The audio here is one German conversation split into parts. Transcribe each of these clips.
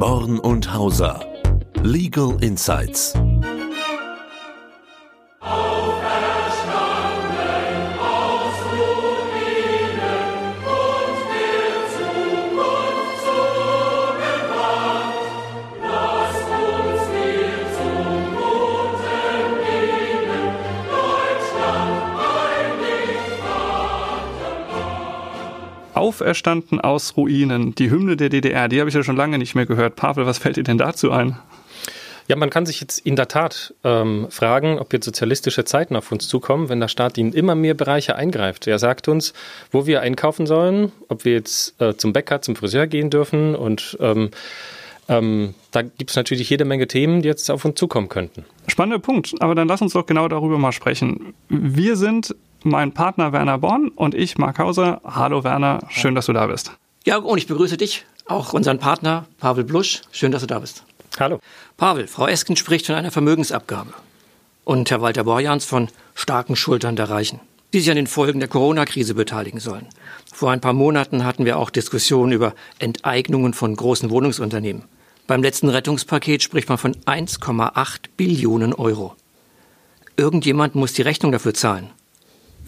Born und Hauser. Legal Insights. Auferstanden aus Ruinen, die Hymne der DDR, die habe ich ja schon lange nicht mehr gehört. Pavel, was fällt dir denn dazu ein? Ja, man kann sich jetzt in der Tat ähm, fragen, ob jetzt sozialistische Zeiten auf uns zukommen, wenn der Staat in immer mehr Bereiche eingreift. Er sagt uns, wo wir einkaufen sollen, ob wir jetzt äh, zum Bäcker, zum Friseur gehen dürfen und ähm, ähm, da gibt es natürlich jede Menge Themen, die jetzt auf uns zukommen könnten. Spannender Punkt, aber dann lass uns doch genau darüber mal sprechen. Wir sind mein Partner Werner Born und ich, Mark Hauser. Hallo Werner, schön, dass du da bist. Ja, und ich begrüße dich, auch unseren Partner Pavel Blusch. Schön, dass du da bist. Hallo. Pavel, Frau Esken spricht von einer Vermögensabgabe. Und Herr Walter Borjans von starken Schultern der Reichen, die sich an den Folgen der Corona-Krise beteiligen sollen. Vor ein paar Monaten hatten wir auch Diskussionen über Enteignungen von großen Wohnungsunternehmen. Beim letzten Rettungspaket spricht man von 1,8 Billionen Euro. Irgendjemand muss die Rechnung dafür zahlen.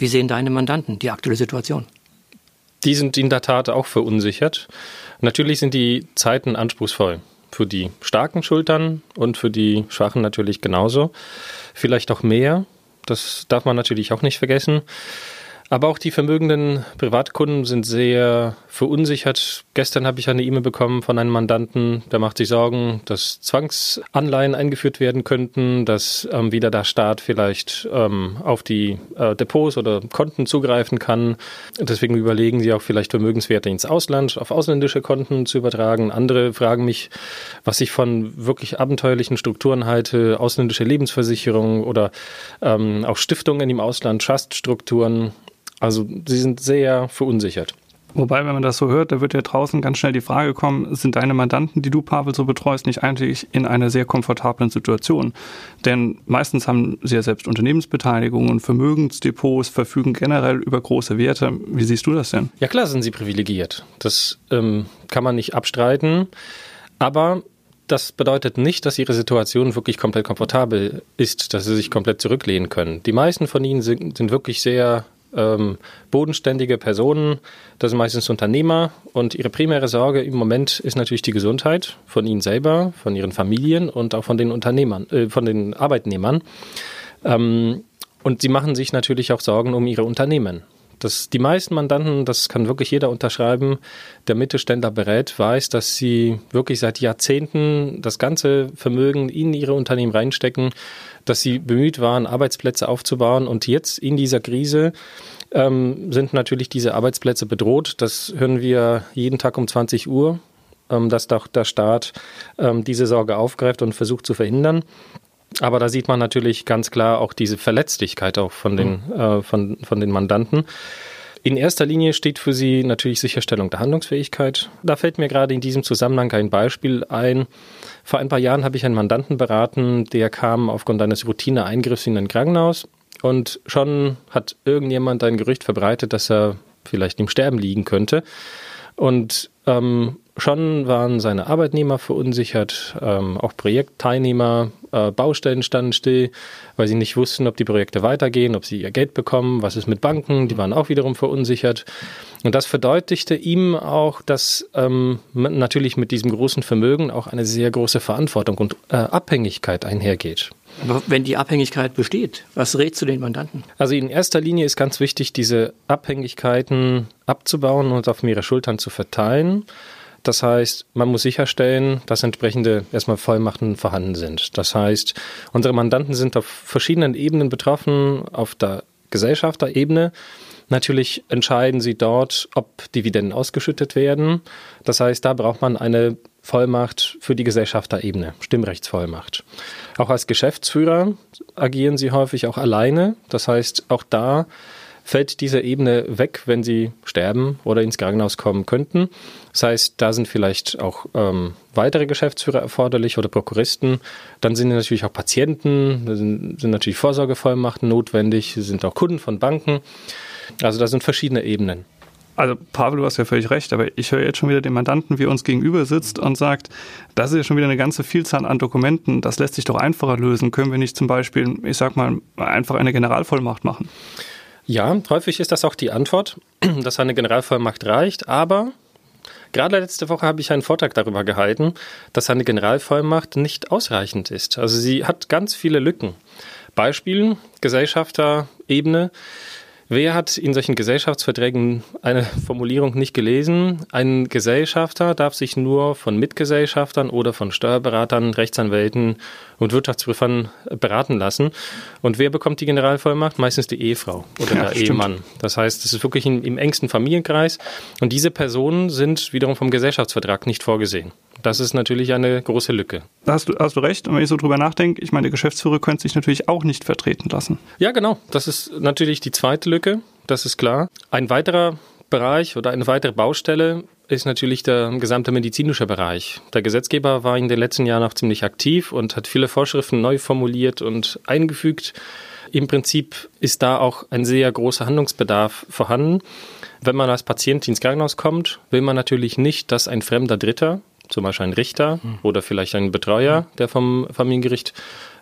Wie sehen deine Mandanten die aktuelle Situation? Die sind in der Tat auch verunsichert. Natürlich sind die Zeiten anspruchsvoll. Für die starken Schultern und für die schwachen natürlich genauso. Vielleicht auch mehr. Das darf man natürlich auch nicht vergessen. Aber auch die vermögenden Privatkunden sind sehr verunsichert. Gestern habe ich eine E-Mail bekommen von einem Mandanten, der macht sich Sorgen, dass Zwangsanleihen eingeführt werden könnten, dass ähm, wieder der Staat vielleicht ähm, auf die äh, Depots oder Konten zugreifen kann. Deswegen überlegen sie auch vielleicht Vermögenswerte ins Ausland, auf ausländische Konten zu übertragen. Andere fragen mich, was ich von wirklich abenteuerlichen Strukturen halte, ausländische Lebensversicherungen oder ähm, auch Stiftungen im Ausland, Truststrukturen. Also sie sind sehr verunsichert. Wobei, wenn man das so hört, da wird ja draußen ganz schnell die Frage kommen, sind deine Mandanten, die du, Pavel, so betreust, nicht eigentlich in einer sehr komfortablen Situation? Denn meistens haben sie ja selbst Unternehmensbeteiligungen, Vermögensdepots, verfügen generell über große Werte. Wie siehst du das denn? Ja klar sind sie privilegiert. Das ähm, kann man nicht abstreiten. Aber das bedeutet nicht, dass ihre Situation wirklich komplett komfortabel ist, dass sie sich komplett zurücklehnen können. Die meisten von ihnen sind, sind wirklich sehr ähm, bodenständige Personen, das sind meistens Unternehmer und ihre primäre Sorge im Moment ist natürlich die Gesundheit von ihnen selber, von ihren Familien und auch von den Unternehmern, äh, von den Arbeitnehmern. Ähm, und sie machen sich natürlich auch Sorgen um ihre Unternehmen. Das, die meisten Mandanten, das kann wirklich jeder unterschreiben, der Mittelständler berät, weiß, dass sie wirklich seit Jahrzehnten das ganze Vermögen in ihre Unternehmen reinstecken, dass sie bemüht waren, Arbeitsplätze aufzubauen und jetzt in dieser Krise ähm, sind natürlich diese Arbeitsplätze bedroht. Das hören wir jeden Tag um 20 Uhr, ähm, dass doch der Staat ähm, diese Sorge aufgreift und versucht zu verhindern. Aber da sieht man natürlich ganz klar auch diese Verletzlichkeit auch von den, mhm. äh, von, von den Mandanten. In erster Linie steht für sie natürlich Sicherstellung der Handlungsfähigkeit. Da fällt mir gerade in diesem Zusammenhang ein Beispiel ein. Vor ein paar Jahren habe ich einen Mandanten beraten, der kam aufgrund eines Routineeingriffs in ein Krankenhaus und schon hat irgendjemand ein Gerücht verbreitet, dass er vielleicht im Sterben liegen könnte. Und ähm, schon waren seine Arbeitnehmer verunsichert, ähm, auch Projektteilnehmer, äh, Baustellen standen still, weil sie nicht wussten, ob die Projekte weitergehen, ob sie ihr Geld bekommen, was ist mit Banken, die waren auch wiederum verunsichert. Und das verdeutlichte ihm auch, dass ähm, natürlich mit diesem großen Vermögen auch eine sehr große Verantwortung und äh, Abhängigkeit einhergeht. Aber wenn die Abhängigkeit besteht, was rätst du den Mandanten? Also in erster Linie ist ganz wichtig, diese Abhängigkeiten abzubauen und auf mehrere Schultern zu verteilen. Das heißt, man muss sicherstellen, dass entsprechende erstmal Vollmachten vorhanden sind. Das heißt, unsere Mandanten sind auf verschiedenen Ebenen betroffen, auf der Gesellschafterebene. Natürlich entscheiden sie dort, ob Dividenden ausgeschüttet werden. Das heißt, da braucht man eine Vollmacht für die Gesellschafterebene, Stimmrechtsvollmacht. Auch als Geschäftsführer agieren sie häufig auch alleine. Das heißt, auch da fällt diese Ebene weg, wenn sie sterben oder ins Krankenhaus kommen könnten. Das heißt, da sind vielleicht auch ähm, weitere Geschäftsführer erforderlich oder Prokuristen. Dann sind natürlich auch Patienten, sind, sind natürlich Vorsorgevollmachten notwendig, sind auch Kunden von Banken. Also da sind verschiedene Ebenen. Also Pavel, du hast ja völlig recht, aber ich höre jetzt schon wieder den Mandanten, wie er uns gegenüber sitzt und sagt, das ist ja schon wieder eine ganze Vielzahl an Dokumenten, das lässt sich doch einfacher lösen. Können wir nicht zum Beispiel, ich sag mal, einfach eine Generalvollmacht machen? Ja, häufig ist das auch die Antwort, dass eine Generalvollmacht reicht, aber Gerade letzte Woche habe ich einen Vortrag darüber gehalten, dass eine Generalvollmacht nicht ausreichend ist. Also sie hat ganz viele Lücken. Beispiel Gesellschafterebene. Wer hat in solchen Gesellschaftsverträgen eine Formulierung nicht gelesen? Ein Gesellschafter darf sich nur von Mitgesellschaftern oder von Steuerberatern, Rechtsanwälten und Wirtschaftsprüfern beraten lassen. Und wer bekommt die Generalvollmacht? Meistens die Ehefrau oder ja, der stimmt. Ehemann. Das heißt, es ist wirklich im, im engsten Familienkreis. Und diese Personen sind wiederum vom Gesellschaftsvertrag nicht vorgesehen. Das ist natürlich eine große Lücke. Da hast du, hast du recht. Und wenn ich so drüber nachdenke, ich meine, der Geschäftsführer könnte sich natürlich auch nicht vertreten lassen. Ja, genau. Das ist natürlich die zweite Lücke. Das ist klar. Ein weiterer Bereich oder eine weitere Baustelle ist natürlich der gesamte medizinische Bereich. Der Gesetzgeber war in den letzten Jahren auch ziemlich aktiv und hat viele Vorschriften neu formuliert und eingefügt. Im Prinzip ist da auch ein sehr großer Handlungsbedarf vorhanden. Wenn man als Patient ins Krankenhaus kommt, will man natürlich nicht, dass ein fremder Dritter zum Beispiel ein Richter hm. oder vielleicht ein Betreuer, der vom Familiengericht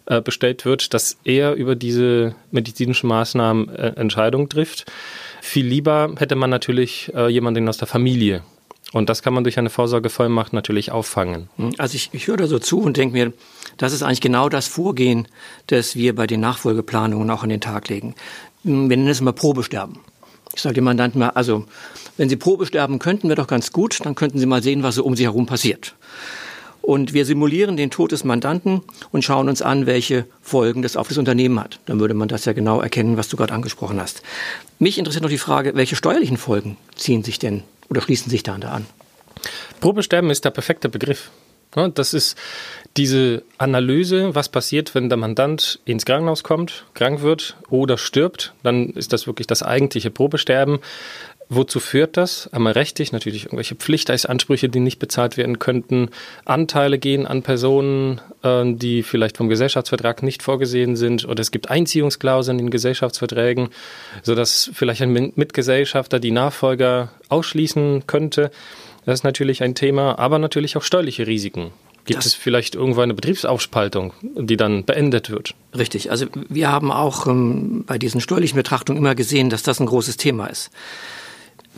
äh, bestellt wird, dass er über diese medizinischen Maßnahmen äh, Entscheidungen trifft. Viel lieber hätte man natürlich äh, jemanden aus der Familie. Und das kann man durch eine Vorsorgevollmacht natürlich auffangen. Hm, also ich, ich höre da so zu und denke mir, das ist eigentlich genau das Vorgehen, das wir bei den Nachfolgeplanungen auch an den Tag legen. Hm, wir nennen es immer Probesterben. Ich sage dem Mandanten mal, also wenn Sie Probe sterben könnten, wäre doch ganz gut, dann könnten Sie mal sehen, was so um Sie herum passiert. Und wir simulieren den Tod des Mandanten und schauen uns an, welche Folgen das auf das Unternehmen hat. Dann würde man das ja genau erkennen, was du gerade angesprochen hast. Mich interessiert noch die Frage, welche steuerlichen Folgen ziehen sich denn oder schließen sich da an? Probesterben ist der perfekte Begriff. Das ist diese Analyse, was passiert, wenn der Mandant ins Krankenhaus kommt, krank wird oder stirbt, dann ist das wirklich das eigentliche Probesterben. Wozu führt das? Einmal rechtlich natürlich irgendwelche Pflichtansprüche, die nicht bezahlt werden könnten. Anteile gehen an Personen, äh, die vielleicht vom Gesellschaftsvertrag nicht vorgesehen sind. Oder es gibt Einziehungsklauseln in Gesellschaftsverträgen, sodass vielleicht ein Mitgesellschafter die Nachfolger ausschließen könnte. Das ist natürlich ein Thema, aber natürlich auch steuerliche Risiken. Gibt das es vielleicht irgendwo eine Betriebsaufspaltung, die dann beendet wird? Richtig. Also wir haben auch ähm, bei diesen steuerlichen Betrachtungen immer gesehen, dass das ein großes Thema ist.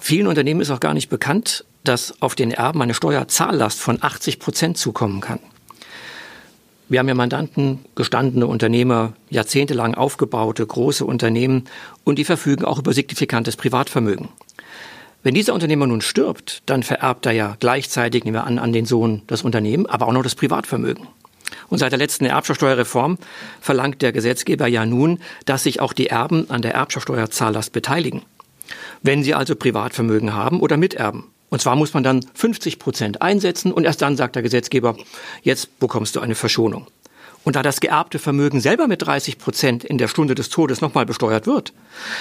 Vielen Unternehmen ist auch gar nicht bekannt, dass auf den Erben eine Steuerzahllast von 80 Prozent zukommen kann. Wir haben ja Mandanten, gestandene Unternehmer, jahrzehntelang aufgebaute große Unternehmen und die verfügen auch über signifikantes Privatvermögen. Wenn dieser Unternehmer nun stirbt, dann vererbt er ja gleichzeitig, nehmen wir an, an den Sohn das Unternehmen, aber auch noch das Privatvermögen. Und seit der letzten Erbschaftssteuerreform verlangt der Gesetzgeber ja nun, dass sich auch die Erben an der Erbschaftssteuerzahllast beteiligen wenn sie also Privatvermögen haben oder miterben. Und zwar muss man dann 50 Prozent einsetzen und erst dann sagt der Gesetzgeber, jetzt bekommst du eine Verschonung. Und da das geerbte Vermögen selber mit 30 Prozent in der Stunde des Todes nochmal besteuert wird,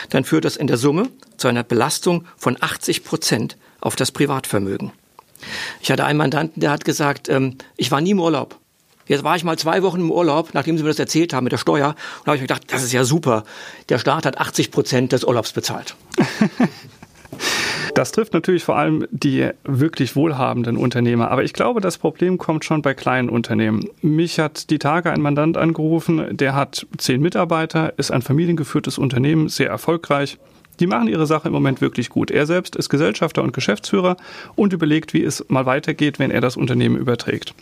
dann führt das in der Summe zu einer Belastung von 80 Prozent auf das Privatvermögen. Ich hatte einen Mandanten, der hat gesagt, ähm, ich war nie im Urlaub. Jetzt war ich mal zwei Wochen im Urlaub, nachdem Sie mir das erzählt haben mit der Steuer. Und da habe ich mir gedacht, das ist ja super. Der Staat hat 80 Prozent des Urlaubs bezahlt. Das trifft natürlich vor allem die wirklich wohlhabenden Unternehmer. Aber ich glaube, das Problem kommt schon bei kleinen Unternehmen. Mich hat die Tage ein Mandant angerufen, der hat zehn Mitarbeiter, ist ein familiengeführtes Unternehmen, sehr erfolgreich. Die machen ihre Sache im Moment wirklich gut. Er selbst ist Gesellschafter und Geschäftsführer und überlegt, wie es mal weitergeht, wenn er das Unternehmen überträgt.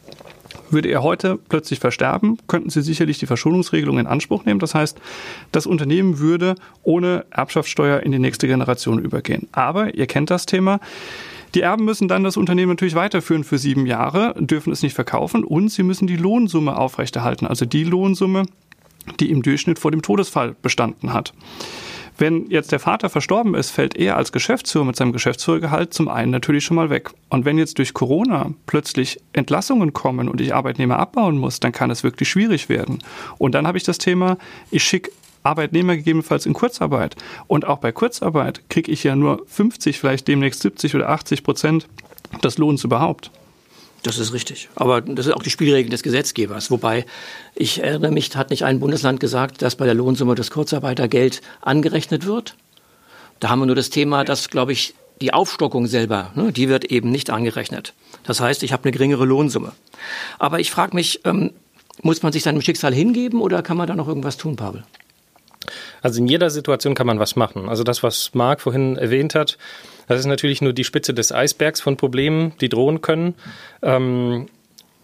Würde er heute plötzlich versterben, könnten Sie sicherlich die Verschonungsregelung in Anspruch nehmen. Das heißt, das Unternehmen würde ohne Erbschaftssteuer in die nächste Generation übergehen. Aber ihr kennt das Thema. Die Erben müssen dann das Unternehmen natürlich weiterführen für sieben Jahre, dürfen es nicht verkaufen und sie müssen die Lohnsumme aufrechterhalten, also die Lohnsumme, die im Durchschnitt vor dem Todesfall bestanden hat. Wenn jetzt der Vater verstorben ist, fällt er als Geschäftsführer mit seinem Geschäftsführergehalt zum einen natürlich schon mal weg. Und wenn jetzt durch Corona plötzlich Entlassungen kommen und ich Arbeitnehmer abbauen muss, dann kann es wirklich schwierig werden. Und dann habe ich das Thema, ich schicke Arbeitnehmer gegebenenfalls in Kurzarbeit. Und auch bei Kurzarbeit kriege ich ja nur 50, vielleicht demnächst 70 oder 80 Prozent des Lohns überhaupt. Das ist richtig. Aber das ist auch die Spielregel des Gesetzgebers. Wobei, ich erinnere mich, hat nicht ein Bundesland gesagt, dass bei der Lohnsumme das Kurzarbeitergeld angerechnet wird? Da haben wir nur das Thema, dass, glaube ich, die Aufstockung selber, ne, die wird eben nicht angerechnet. Das heißt, ich habe eine geringere Lohnsumme. Aber ich frage mich, ähm, muss man sich seinem Schicksal hingeben oder kann man da noch irgendwas tun, Pavel? Also in jeder Situation kann man was machen. Also das, was Marc vorhin erwähnt hat, das ist natürlich nur die Spitze des Eisbergs von Problemen, die drohen können. Ähm,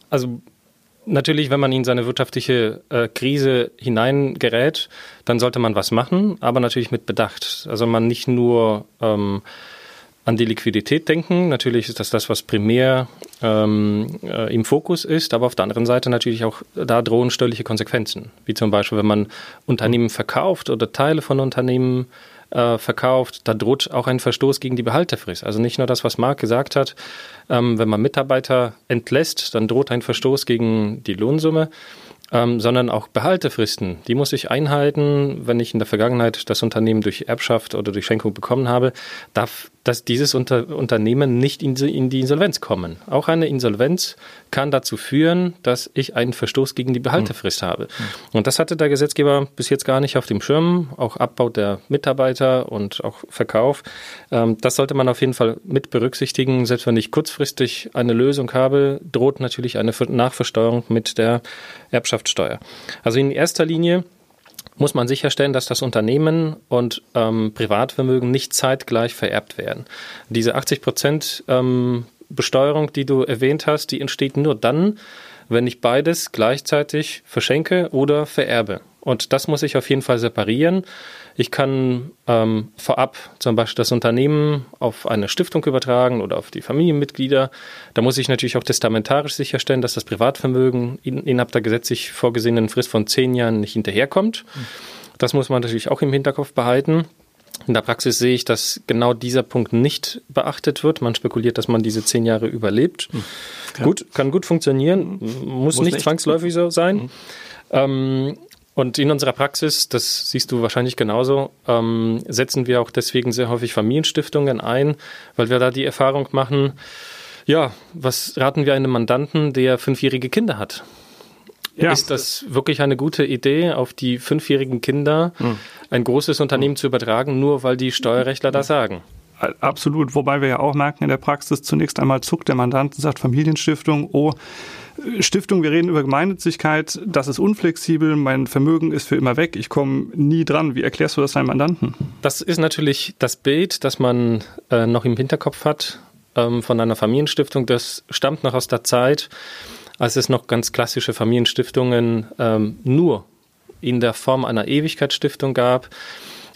also natürlich, wenn man in seine wirtschaftliche äh, Krise hineingerät, dann sollte man was machen, aber natürlich mit Bedacht. Also man nicht nur ähm, an die Liquidität denken. Natürlich ist das das, was primär ähm, äh, im Fokus ist, aber auf der anderen Seite natürlich auch, da drohen steuerliche Konsequenzen. Wie zum Beispiel, wenn man Unternehmen verkauft oder Teile von Unternehmen äh, verkauft, da droht auch ein Verstoß gegen die Behaltefrist. Also nicht nur das, was Marc gesagt hat, ähm, wenn man Mitarbeiter entlässt, dann droht ein Verstoß gegen die Lohnsumme ähm, sondern auch Behaltefristen. Die muss ich einhalten. Wenn ich in der Vergangenheit das Unternehmen durch Erbschaft oder durch Schenkung bekommen habe, darf dass dieses Unter Unternehmen nicht in, in die Insolvenz kommen. Auch eine Insolvenz kann dazu führen, dass ich einen Verstoß gegen die Behaltefrist mhm. habe. Und das hatte der Gesetzgeber bis jetzt gar nicht auf dem Schirm. Auch Abbau der Mitarbeiter und auch Verkauf. Ähm, das sollte man auf jeden Fall mit berücksichtigen. Selbst wenn ich kurzfristig eine Lösung habe, droht natürlich eine Nachversteuerung mit der Erbschaftssteuer. Also in erster Linie muss man sicherstellen, dass das Unternehmen und ähm, Privatvermögen nicht zeitgleich vererbt werden. Diese 80 Prozent ähm, Besteuerung, die du erwähnt hast, die entsteht nur dann, wenn ich beides gleichzeitig verschenke oder vererbe. Und das muss ich auf jeden Fall separieren. Ich kann ähm, vorab zum Beispiel das Unternehmen auf eine Stiftung übertragen oder auf die Familienmitglieder. Da muss ich natürlich auch testamentarisch sicherstellen, dass das Privatvermögen in, innerhalb der gesetzlich vorgesehenen Frist von zehn Jahren nicht hinterherkommt. Das muss man natürlich auch im Hinterkopf behalten. In der Praxis sehe ich, dass genau dieser Punkt nicht beachtet wird. Man spekuliert, dass man diese zehn Jahre überlebt. Mhm. Gut, kann gut funktionieren, muss, muss nicht, nicht, zwangsläufig so sein. Mhm. Ähm, und in unserer Praxis, das siehst du wahrscheinlich genauso, ähm, setzen wir auch deswegen sehr häufig Familienstiftungen ein, weil wir da die Erfahrung machen, ja, was raten wir einem Mandanten, der fünfjährige Kinder hat? Ja. Ist das wirklich eine gute Idee, auf die fünfjährigen Kinder hm. ein großes Unternehmen hm. zu übertragen, nur weil die Steuerrechtler das sagen? Absolut, wobei wir ja auch merken in der Praxis, zunächst einmal zuckt der Mandant und sagt Familienstiftung, oh, Stiftung, wir reden über Gemeinnützigkeit, das ist unflexibel, mein Vermögen ist für immer weg, ich komme nie dran. Wie erklärst du das deinem Mandanten? Das ist natürlich das Bild, das man äh, noch im Hinterkopf hat ähm, von einer Familienstiftung. Das stammt noch aus der Zeit, als es noch ganz klassische Familienstiftungen ähm, nur in der Form einer Ewigkeitsstiftung gab.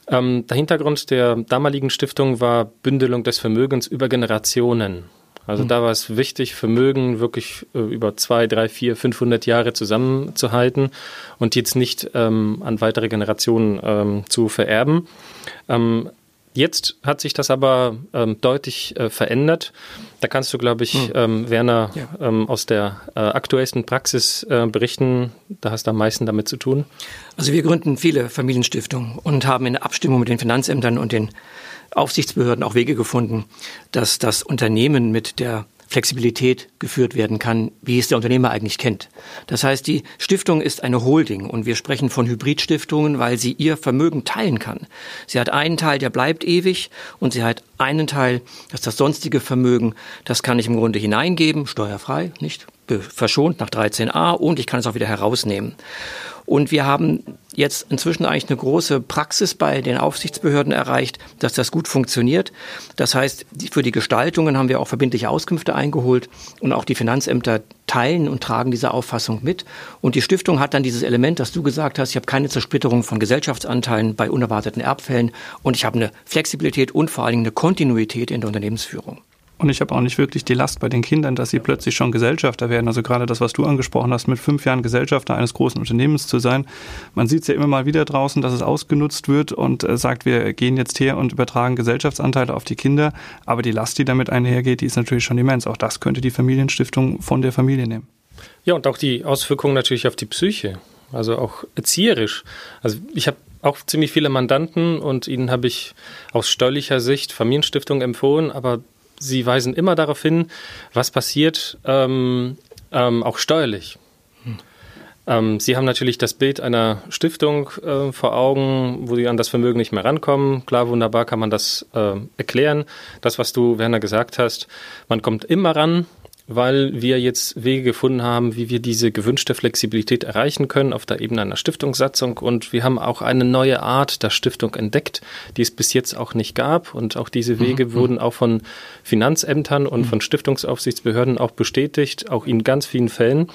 Ähm, der Hintergrund der damaligen Stiftung war Bündelung des Vermögens über Generationen. Also mhm. da war es wichtig, Vermögen wirklich äh, über zwei, drei, vier, 500 Jahre zusammenzuhalten und jetzt nicht ähm, an weitere Generationen ähm, zu vererben. Ähm, Jetzt hat sich das aber ähm, deutlich äh, verändert. Da kannst du, glaube ich, hm. ähm, Werner, ja. ähm, aus der äh, aktuellsten Praxis äh, berichten. Da hast du am meisten damit zu tun. Also wir gründen viele Familienstiftungen und haben in Abstimmung mit den Finanzämtern und den Aufsichtsbehörden auch Wege gefunden, dass das Unternehmen mit der Flexibilität geführt werden kann, wie es der Unternehmer eigentlich kennt. Das heißt, die Stiftung ist eine Holding und wir sprechen von Hybridstiftungen, weil sie ihr Vermögen teilen kann. Sie hat einen Teil, der bleibt ewig und sie hat einen Teil, das ist das sonstige Vermögen, das kann ich im Grunde hineingeben, steuerfrei, nicht verschont nach 13a und ich kann es auch wieder herausnehmen. Und wir haben jetzt inzwischen eigentlich eine große Praxis bei den Aufsichtsbehörden erreicht, dass das gut funktioniert. Das heißt, für die Gestaltungen haben wir auch verbindliche Auskünfte eingeholt und auch die Finanzämter teilen und tragen diese Auffassung mit. Und die Stiftung hat dann dieses Element, das du gesagt hast, ich habe keine Zersplitterung von Gesellschaftsanteilen bei unerwarteten Erbfällen und ich habe eine Flexibilität und vor allen Dingen eine Kontinuität in der Unternehmensführung. Und ich habe auch nicht wirklich die Last bei den Kindern, dass sie plötzlich schon Gesellschafter werden. Also gerade das, was du angesprochen hast, mit fünf Jahren Gesellschafter eines großen Unternehmens zu sein. Man sieht es ja immer mal wieder draußen, dass es ausgenutzt wird und äh, sagt, wir gehen jetzt her und übertragen Gesellschaftsanteile auf die Kinder. Aber die Last, die damit einhergeht, die ist natürlich schon immens. Auch das könnte die Familienstiftung von der Familie nehmen. Ja, und auch die Auswirkungen natürlich auf die Psyche. Also auch erzieherisch. Also ich habe auch ziemlich viele Mandanten und ihnen habe ich aus steuerlicher Sicht Familienstiftung empfohlen, aber Sie weisen immer darauf hin, was passiert, ähm, ähm, auch steuerlich. Hm. Ähm, Sie haben natürlich das Bild einer Stiftung äh, vor Augen, wo Sie an das Vermögen nicht mehr rankommen. Klar, wunderbar kann man das äh, erklären. Das, was du, Werner, gesagt hast, man kommt immer ran, weil wir jetzt Wege gefunden haben, wie wir diese gewünschte Flexibilität erreichen können auf der Ebene einer Stiftungssatzung. Und wir haben auch eine neue Art der Stiftung entdeckt, die es bis jetzt auch nicht gab. Und auch diese Wege mhm. wurden auch von Finanzämtern und mhm. von Stiftungsaufsichtsbehörden auch bestätigt, auch in ganz vielen Fällen.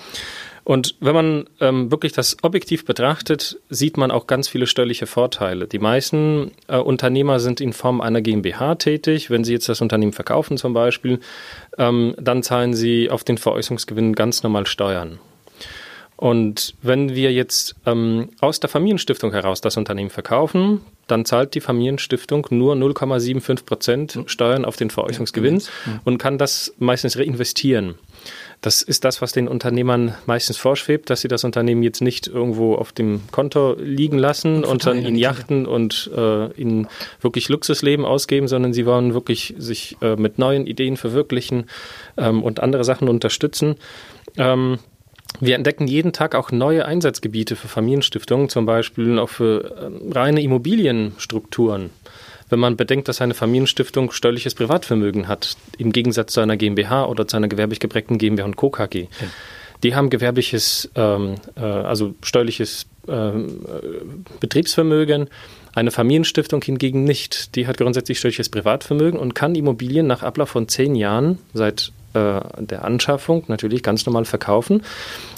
Und wenn man ähm, wirklich das objektiv betrachtet, sieht man auch ganz viele steuerliche Vorteile. Die meisten äh, Unternehmer sind in Form einer GmbH tätig. Wenn sie jetzt das Unternehmen verkaufen zum Beispiel, ähm, dann zahlen sie auf den Veräußerungsgewinn ganz normal Steuern. Und wenn wir jetzt ähm, aus der Familienstiftung heraus das Unternehmen verkaufen, dann zahlt die Familienstiftung nur 0,75 Prozent Steuern auf den Veräußerungsgewinn und kann das meistens reinvestieren. Das ist das, was den Unternehmern meistens vorschwebt, dass sie das Unternehmen jetzt nicht irgendwo auf dem Konto liegen lassen und, und dann in Yachten und äh, in wirklich Luxusleben ausgeben, sondern sie wollen wirklich sich äh, mit neuen Ideen verwirklichen ähm, und andere Sachen unterstützen. Ähm, wir entdecken jeden Tag auch neue Einsatzgebiete für Familienstiftungen, zum Beispiel auch für äh, reine Immobilienstrukturen wenn man bedenkt, dass eine Familienstiftung steuerliches Privatvermögen hat, im Gegensatz zu einer GmbH oder zu einer gewerblich geprägten GmbH und Co. KG. Ja. Die haben gewerbliches, ähm, äh, also steuerliches ähm, äh, Betriebsvermögen. Eine Familienstiftung hingegen nicht. Die hat grundsätzlich steuerliches Privatvermögen und kann Immobilien nach Ablauf von zehn Jahren seit äh, der Anschaffung natürlich ganz normal verkaufen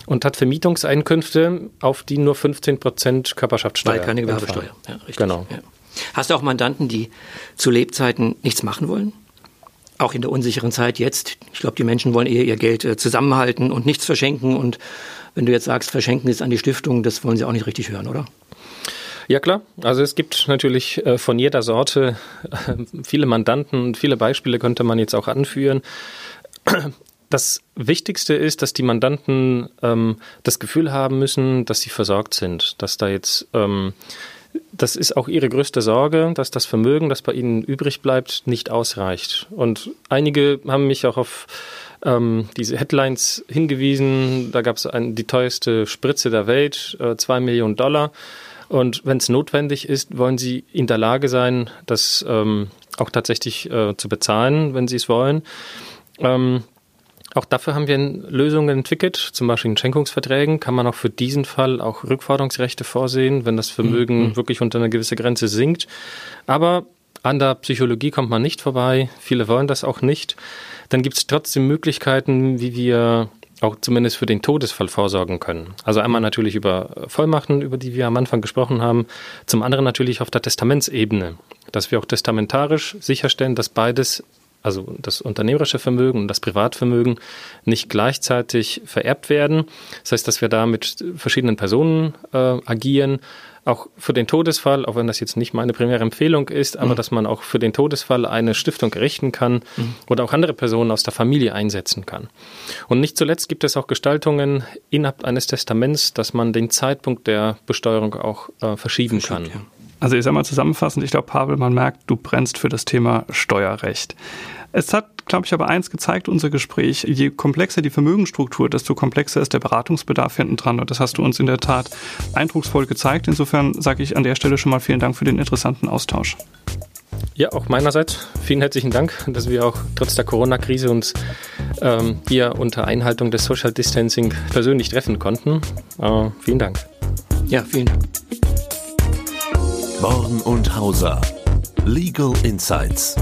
und hat Vermietungseinkünfte, auf die nur 15 Prozent Körperschaftssteuer. Weil keine Gewerbesteuer. Ja, richtig. Genau. Ja. Hast du auch Mandanten, die zu Lebzeiten nichts machen wollen? Auch in der unsicheren Zeit jetzt. Ich glaube, die Menschen wollen eher ihr Geld äh, zusammenhalten und nichts verschenken. Und wenn du jetzt sagst, verschenken ist an die Stiftung, das wollen sie auch nicht richtig hören, oder? Ja klar, also es gibt natürlich äh, von jeder Sorte äh, viele Mandanten viele Beispiele könnte man jetzt auch anführen. Das Wichtigste ist, dass die Mandanten ähm, das Gefühl haben müssen, dass sie versorgt sind, dass da jetzt ähm, das ist auch ihre größte Sorge, dass das Vermögen, das bei ihnen übrig bleibt, nicht ausreicht. Und einige haben mich auch auf ähm, diese Headlines hingewiesen. Da gab es die teuerste Spritze der Welt, äh, zwei Millionen Dollar. Und wenn es notwendig ist, wollen sie in der Lage sein, das ähm, auch tatsächlich äh, zu bezahlen, wenn sie es wollen. Ähm, auch dafür haben wir Lösungen entwickelt, zum Beispiel in Schenkungsverträgen kann man auch für diesen Fall auch Rückforderungsrechte vorsehen, wenn das Vermögen mhm. wirklich unter eine gewisse Grenze sinkt. Aber an der Psychologie kommt man nicht vorbei, viele wollen das auch nicht. Dann gibt es trotzdem Möglichkeiten, wie wir auch zumindest für den Todesfall vorsorgen können. Also einmal natürlich über Vollmachten, über die wir am Anfang gesprochen haben, zum anderen natürlich auf der Testamentsebene, dass wir auch testamentarisch sicherstellen, dass beides also das unternehmerische Vermögen und das Privatvermögen, nicht gleichzeitig vererbt werden. Das heißt, dass wir da mit verschiedenen Personen äh, agieren, auch für den Todesfall, auch wenn das jetzt nicht meine primäre Empfehlung ist, aber mhm. dass man auch für den Todesfall eine Stiftung errichten kann mhm. oder auch andere Personen aus der Familie einsetzen kann. Und nicht zuletzt gibt es auch Gestaltungen innerhalb eines Testaments, dass man den Zeitpunkt der Besteuerung auch äh, verschieben kann. Ja. Also ich sage mal zusammenfassend, ich glaube, Pavel, man merkt, du brennst für das Thema Steuerrecht. Es hat, glaube ich, aber eins gezeigt, unser Gespräch. Je komplexer die Vermögensstruktur, desto komplexer ist der Beratungsbedarf hinten dran. Und das hast du uns in der Tat eindrucksvoll gezeigt. Insofern sage ich an der Stelle schon mal vielen Dank für den interessanten Austausch. Ja, auch meinerseits vielen herzlichen Dank, dass wir auch trotz der Corona-Krise uns ähm, hier unter Einhaltung des Social Distancing persönlich treffen konnten. Äh, vielen Dank. Ja, vielen Dank. Born und Hauser. Legal Insights.